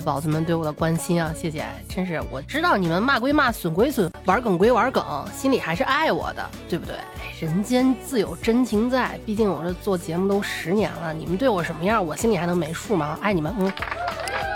宝子们对我的关心啊，谢谢，真是我知道你们骂归骂，损归损，玩梗归玩梗，心里还是爱我的，对不对？人间自有真情在，毕竟我这做节目都十年了，你们对我什么样，我心里还能没数吗？爱你们，嗯。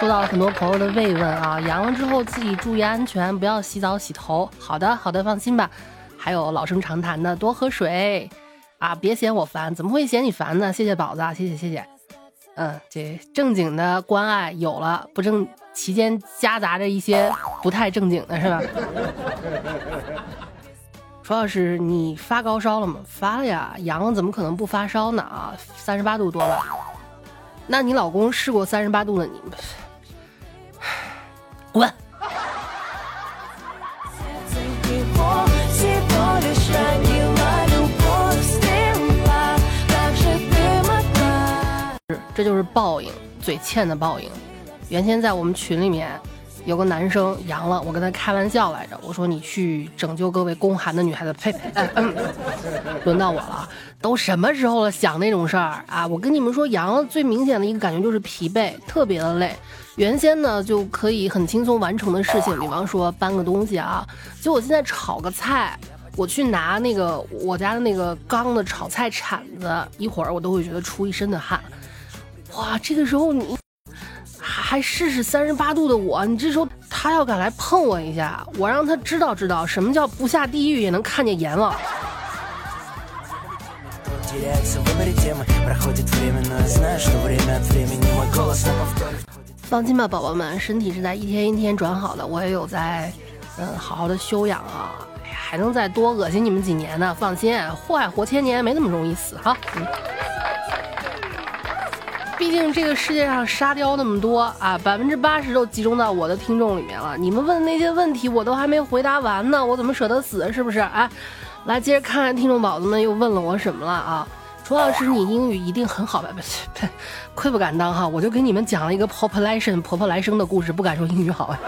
收到了很多朋友的慰问啊，阳了之后自己注意安全，不要洗澡洗头。好的，好的，放心吧。还有老生常谈的，多喝水啊，别嫌我烦，怎么会嫌你烦呢？谢谢宝子，谢谢谢谢。嗯，这正经的关爱有了，不正其间夹杂着一些不太正经的是吧？楚老师，你发高烧了吗？发了呀，阳怎么可能不发烧呢？啊，三十八度多了？那你老公试过三十八度的你？滚！这就是报应，嘴欠的报应。原先在我们群里面有个男生阳了，我跟他开玩笑来着，我说你去拯救各位宫寒的女孩子。呸呸，轮到我了，都什么时候了，想那种事儿啊？我跟你们说，阳了最明显的一个感觉就是疲惫，特别的累。原先呢就可以很轻松完成的事情，比方说搬个东西啊，就我现在炒个菜，我去拿那个我家的那个钢的炒菜铲子，一会儿我都会觉得出一身的汗。哇，这个时候你还试试三十八度的我，你这时候他要敢来碰我一下，我让他知道知道什么叫不下地狱也能看见阎王。放心吧，宝宝们，身体是在一天一天转好的，我也有在，嗯，好好的休养啊，哎呀，还能再多恶心你们几年呢，放心，祸害活千年，没那么容易死哈。嗯，毕竟这个世界上沙雕那么多啊，百分之八十都集中到我的听众里面了，你们问的那些问题我都还没回答完呢，我怎么舍得死？是不是？哎，来接着看看听众宝子们又问了我什么了啊？楚老师，你英语一定很好吧？不，愧不敢当哈，我就给你们讲了一个 population 婆婆来生的故事，不敢说英语好啊。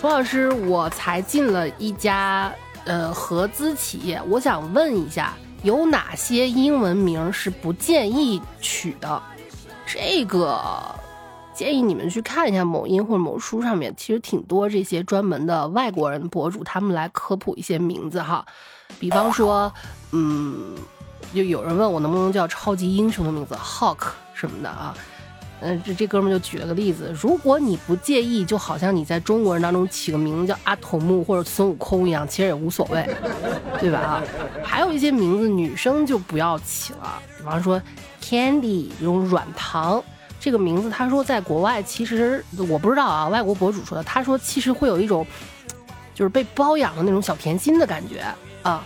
楚老师，我才进了一家呃合资企业，我想问一下，有哪些英文名是不建议取的？这个建议你们去看一下某音或者某书上面，其实挺多这些专门的外国人博主，他们来科普一些名字哈，比方说，嗯。就有人问我能不能叫超级英雄的名字，Hawk 什么的啊？嗯，这这哥们就举了个例子，如果你不介意，就好像你在中国人当中起个名字叫阿童木或者孙悟空一样，其实也无所谓，对吧？啊，还有一些名字女生就不要起了，比方说 Candy 这种软糖这个名字，他说在国外其实我不知道啊，外国博主说的，他说其实会有一种就是被包养的那种小甜心的感觉啊。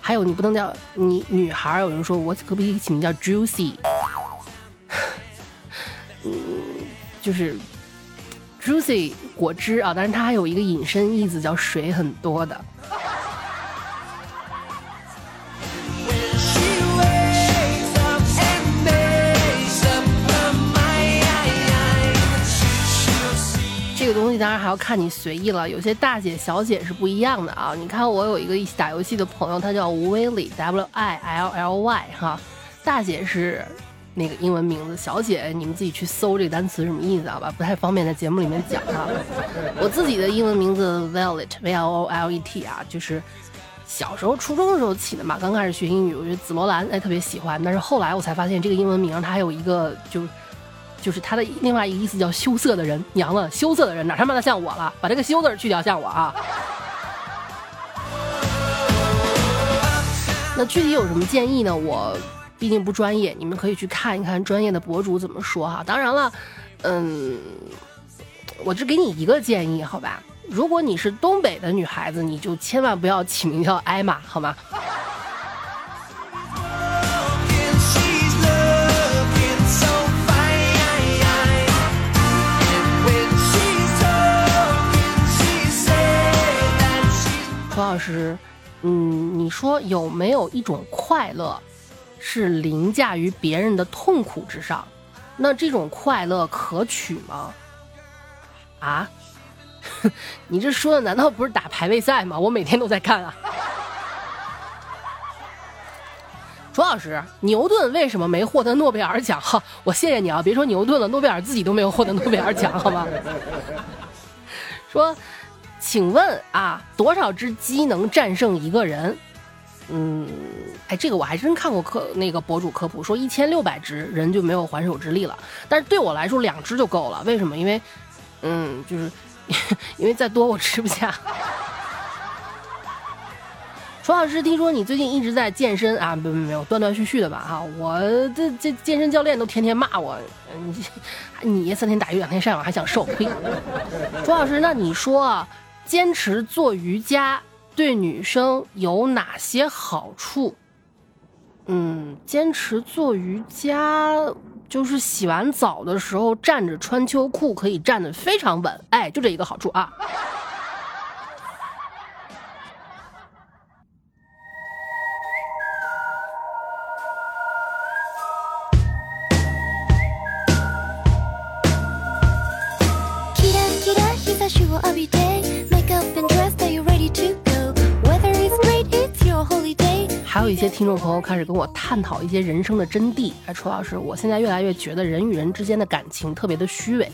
还有，你不能叫你女孩。有人说我可不可以起名叫 Juicy？嗯，就是 Juicy 果汁啊，但是它还有一个引申意思叫水很多的。这个东西当然还要看你随意了，有些大姐小姐是不一样的啊。你看我有一个一起打游戏的朋友，他叫吴威里 W I L L Y 哈，大姐是那个英文名字，小姐你们自己去搜这个单词什么意思好吧，不太方便在节目里面讲啊。我自己的英文名字 Violet V L O L E T 啊，就是小时候初中的时候起的嘛，刚开始学英语，我觉得紫罗兰哎特别喜欢，但是后来我才发现这个英文名它还有一个就。就是它的另外一个意思叫羞涩的人，娘了，羞涩的人哪他妈的像我了？把这个羞字去掉，像我啊。那具体有什么建议呢？我毕竟不专业，你们可以去看一看专业的博主怎么说哈。当然了，嗯，我只给你一个建议，好吧？如果你是东北的女孩子，你就千万不要起名叫艾玛，好吗？何老师，嗯，你说有没有一种快乐是凌驾于别人的痛苦之上？那这种快乐可取吗？啊？你这说的难道不是打排位赛吗？我每天都在看啊。楚老师，牛顿为什么没获得诺贝尔奖？哈，我谢谢你啊！别说牛顿了，诺贝尔自己都没有获得诺贝尔奖，好吗？说，请问啊，多少只鸡能战胜一个人？嗯，哎，这个我还真看过科那个博主科普，说一千六百只人就没有还手之力了。但是对我来说，两只就够了。为什么？因为，嗯，就是 因为再多我吃不下。楚老师，听说你最近一直在健身啊？不不没有，断断续续的吧？哈，我这这健身教练都天天骂我，你你三天打鱼两天晒网还想瘦？呸！楚老师，那你说坚持做瑜伽对女生有哪些好处？嗯，坚持做瑜伽就是洗完澡的时候站着穿秋裤可以站得非常稳，哎，就这一个好处啊。还有一些听众朋友开始跟我探讨一些人生的真谛。哎，楚老师，我现在越来越觉得人与人之间的感情特别的虚伪。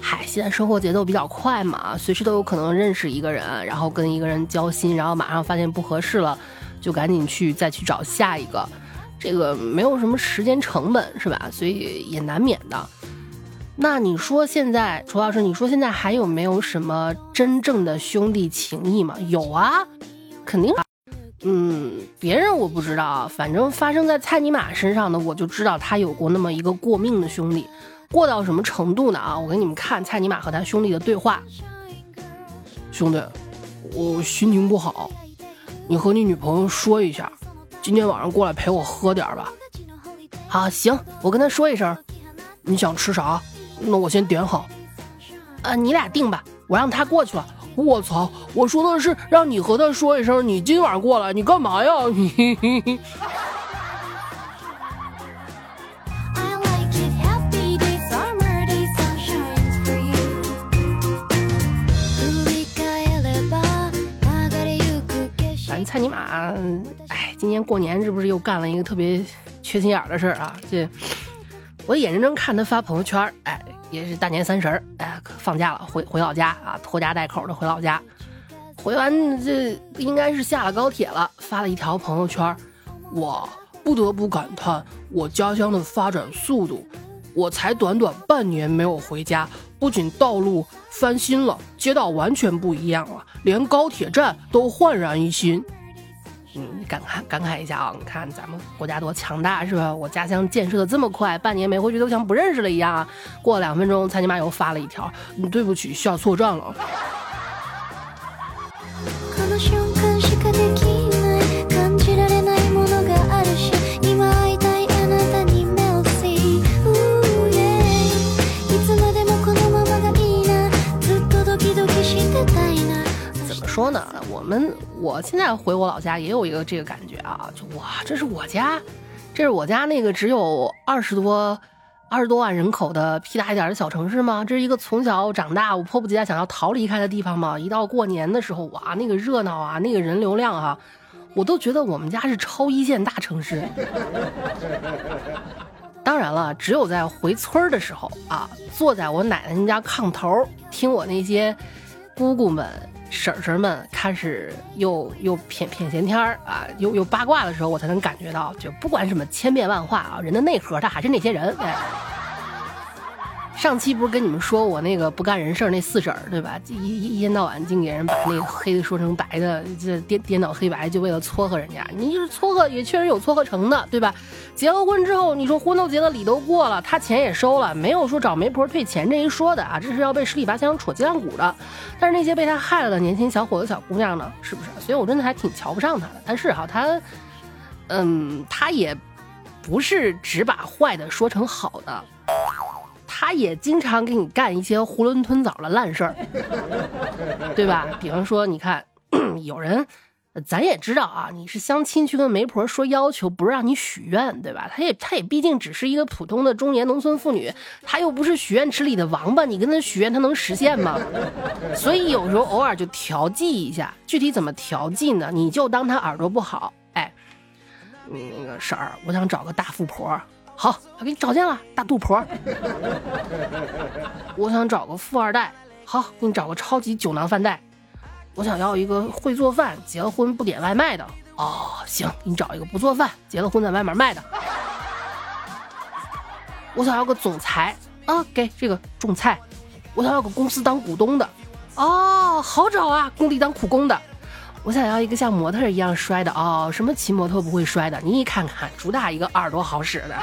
嗨，现在生活节奏比较快嘛，随时都有可能认识一个人，然后跟一个人交心，然后马上发现不合适了，就赶紧去再去找下一个。这个没有什么时间成本，是吧？所以也难免的。那你说现在，楚老师，你说现在还有没有什么真正的兄弟情谊吗？有啊，肯定。嗯，别人我不知道啊，反正发生在蔡尼玛身上的，我就知道他有过那么一个过命的兄弟，过到什么程度呢？啊，我给你们看蔡尼玛和他兄弟的对话。兄弟，我心情不好，你和你女朋友说一下，今天晚上过来陪我喝点吧。好，行，我跟他说一声。你想吃啥？那我先点好，呃，你俩定吧，我让他过去了。我操，我说的是让你和他说一声，你今晚过来，你干嘛呀？你。咱蔡尼玛，哎，今年过年是不是又干了一个特别缺心眼的事儿啊？这，我眼睁睁看他发朋友圈，哎。也是大年三十儿，哎，放假了，回回老家啊，拖家带口的回老家。回完这应该是下了高铁了，发了一条朋友圈，我不得不感叹我家乡的发展速度。我才短短半年没有回家，不仅道路翻新了，街道完全不一样了，连高铁站都焕然一新。嗯，感慨感慨一下啊！你看咱们国家多强大，是吧？我家乡建设的这么快，半年没回去都像不认识了一样。过了两分钟，蔡尼玛又发了一条：“对不起，需要错站了。”说呢，我们我现在回我老家也有一个这个感觉啊，就哇，这是我家，这是我家那个只有二十多二十多万人口的屁大一点的小城市吗？这是一个从小长大，我迫不及待想要逃离开的地方吗？一到过年的时候，哇，那个热闹啊，那个人流量啊，我都觉得我们家是超一线大城市。当然了，只有在回村的时候啊，坐在我奶奶家炕头，听我那些姑姑们。婶婶们开始又又谝谝闲天儿啊，又又八卦的时候，我才能感觉到，就不管什么千变万化啊，人的内核他还是那些人。哎，上期不是跟你们说我那个不干人事那四婶儿对吧？一一天到晚净给人把那个黑的说成白的，这颠颠倒黑白，就为了撮合人家。你就是撮合也确实有撮合成的，对吧？结了婚之后，你说婚都结了，礼都过了，他钱也收了，没有说找媒婆退钱这一说的啊，这是要被十里八乡戳脊梁骨的。但是那些被他害了的年轻小伙子、小姑娘呢，是不是？所以我真的还挺瞧不上他的。但是哈，他，嗯，他也不是只把坏的说成好的。他也经常给你干一些囫囵吞枣的烂事儿，对吧？比方说，你看，有人，咱也知道啊，你是相亲去跟媒婆说要求，不是让你许愿，对吧？他也，他也毕竟只是一个普通的中年农村妇女，他又不是许愿池里的王八，你跟他许愿，他能实现吗？所以有时候偶尔就调剂一下，具体怎么调剂呢？你就当他耳朵不好，哎，嗯，那个婶儿，我想找个大富婆。好，我给你找见了，大肚婆。我想找个富二代。好，给你找个超级酒囊饭袋。我想要一个会做饭、结了婚不点外卖的。哦，行，给你找一个不做饭、结了婚在外面卖的。我想要个总裁啊，给这个种菜。我想要个公司当股东的。哦，好找啊，工地当苦工的。我想要一个像模特一样摔的哦，什么骑摩托不会摔的？你看看，主打一个耳朵好使的。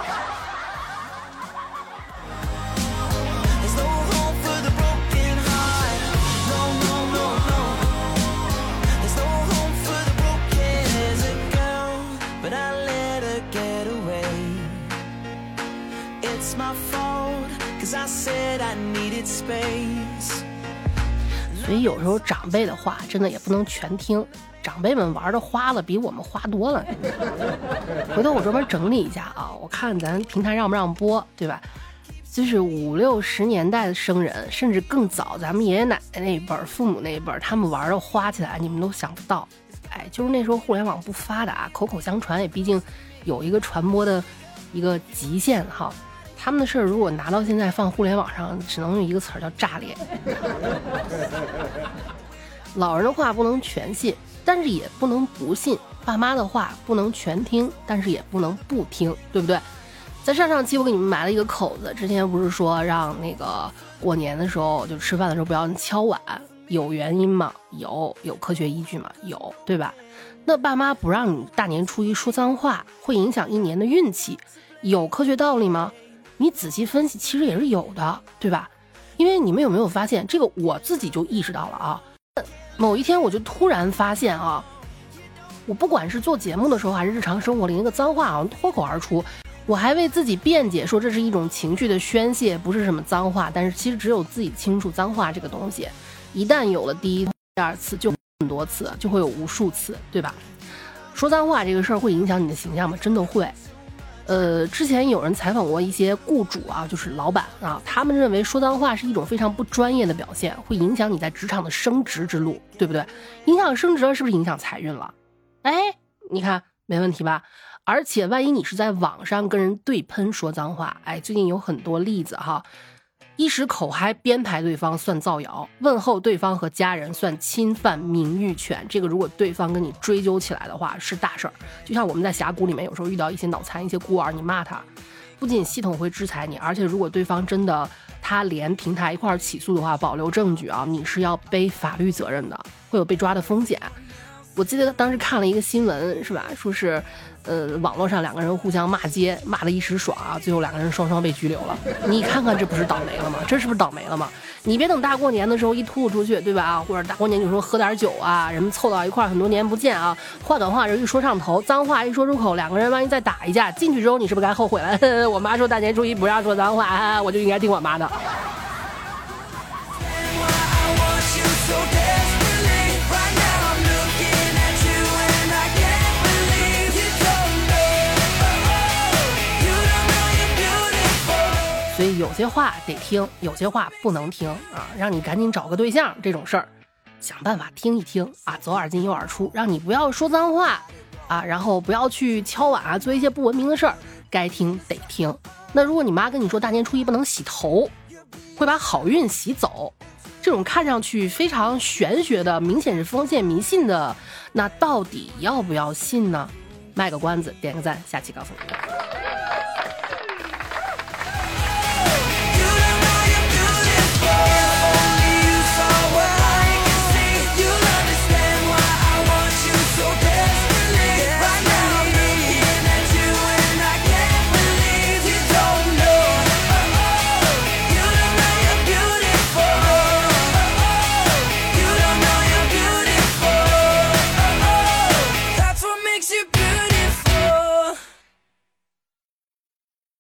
所以有时候长辈的话真的也不能全听，长辈们玩的花了比我们花多了。回头我专门整理一下啊，我看咱平台让不让播，对吧？就是五六十年代的生人，甚至更早，咱们爷爷奶奶那一辈儿、父母那一辈儿，他们玩的花起来你们都想不到。哎，就是那时候互联网不发达，口口相传也毕竟有一个传播的一个极限哈。他们的事儿如果拿到现在放互联网上，只能用一个词儿叫炸裂。老人的话不能全信，但是也不能不信；爸妈的话不能全听，但是也不能不听，对不对？在上上期我给你们埋了一个口子，之前不是说让那个过年的时候就吃饭的时候不要敲碗，有原因吗？有，有科学依据吗？有，对吧？那爸妈不让你大年初一说脏话，会影响一年的运气，有科学道理吗？你仔细分析，其实也是有的，对吧？因为你们有没有发现，这个我自己就意识到了啊。某一天，我就突然发现啊，我不管是做节目的时候，还是日常生活里，那个脏话好像脱口而出。我还为自己辩解说这是一种情绪的宣泄，不是什么脏话。但是其实只有自己清楚，脏话这个东西，一旦有了第一、第二次，就很多次，就会有无数次，对吧？说脏话这个事儿会影响你的形象吗？真的会。呃，之前有人采访过一些雇主啊，就是老板啊，他们认为说脏话是一种非常不专业的表现，会影响你在职场的升职之路，对不对？影响升职了，是不是影响财运了？哎，你看没问题吧？而且万一你是在网上跟人对喷说脏话，哎，最近有很多例子哈。一时口嗨编排对方算造谣，问候对方和家人算侵犯名誉权。这个如果对方跟你追究起来的话是大事儿。就像我们在峡谷里面有时候遇到一些脑残、一些孤儿，你骂他，不仅系统会制裁你，而且如果对方真的他连平台一块儿起诉的话，保留证据啊，你是要背法律责任的，会有被抓的风险。我记得当时看了一个新闻，是吧？说是。呃，网络上两个人互相骂街，骂的一时爽，最后两个人双双被拘留了。你看看，这不是倒霉了吗？这是不是倒霉了吗？你别等大过年的时候一吐出去，对吧？啊，或者大过年有时候喝点酒啊，人们凑到一块，很多年不见啊，话短话人一说上头，脏话一说出口，两个人万一再打一架，进去之后你是不是该后悔了？我妈说大年初一不让说脏话，我就应该听我妈的。所以有些话得听，有些话不能听啊！让你赶紧找个对象这种事儿，想办法听一听啊，左耳进右耳出，让你不要说脏话啊，然后不要去敲碗啊，做一些不文明的事儿，该听得听。那如果你妈跟你说大年初一不能洗头，会把好运洗走，这种看上去非常玄学的，明显是封建迷信的，那到底要不要信呢？卖个关子，点个赞，下期告诉你。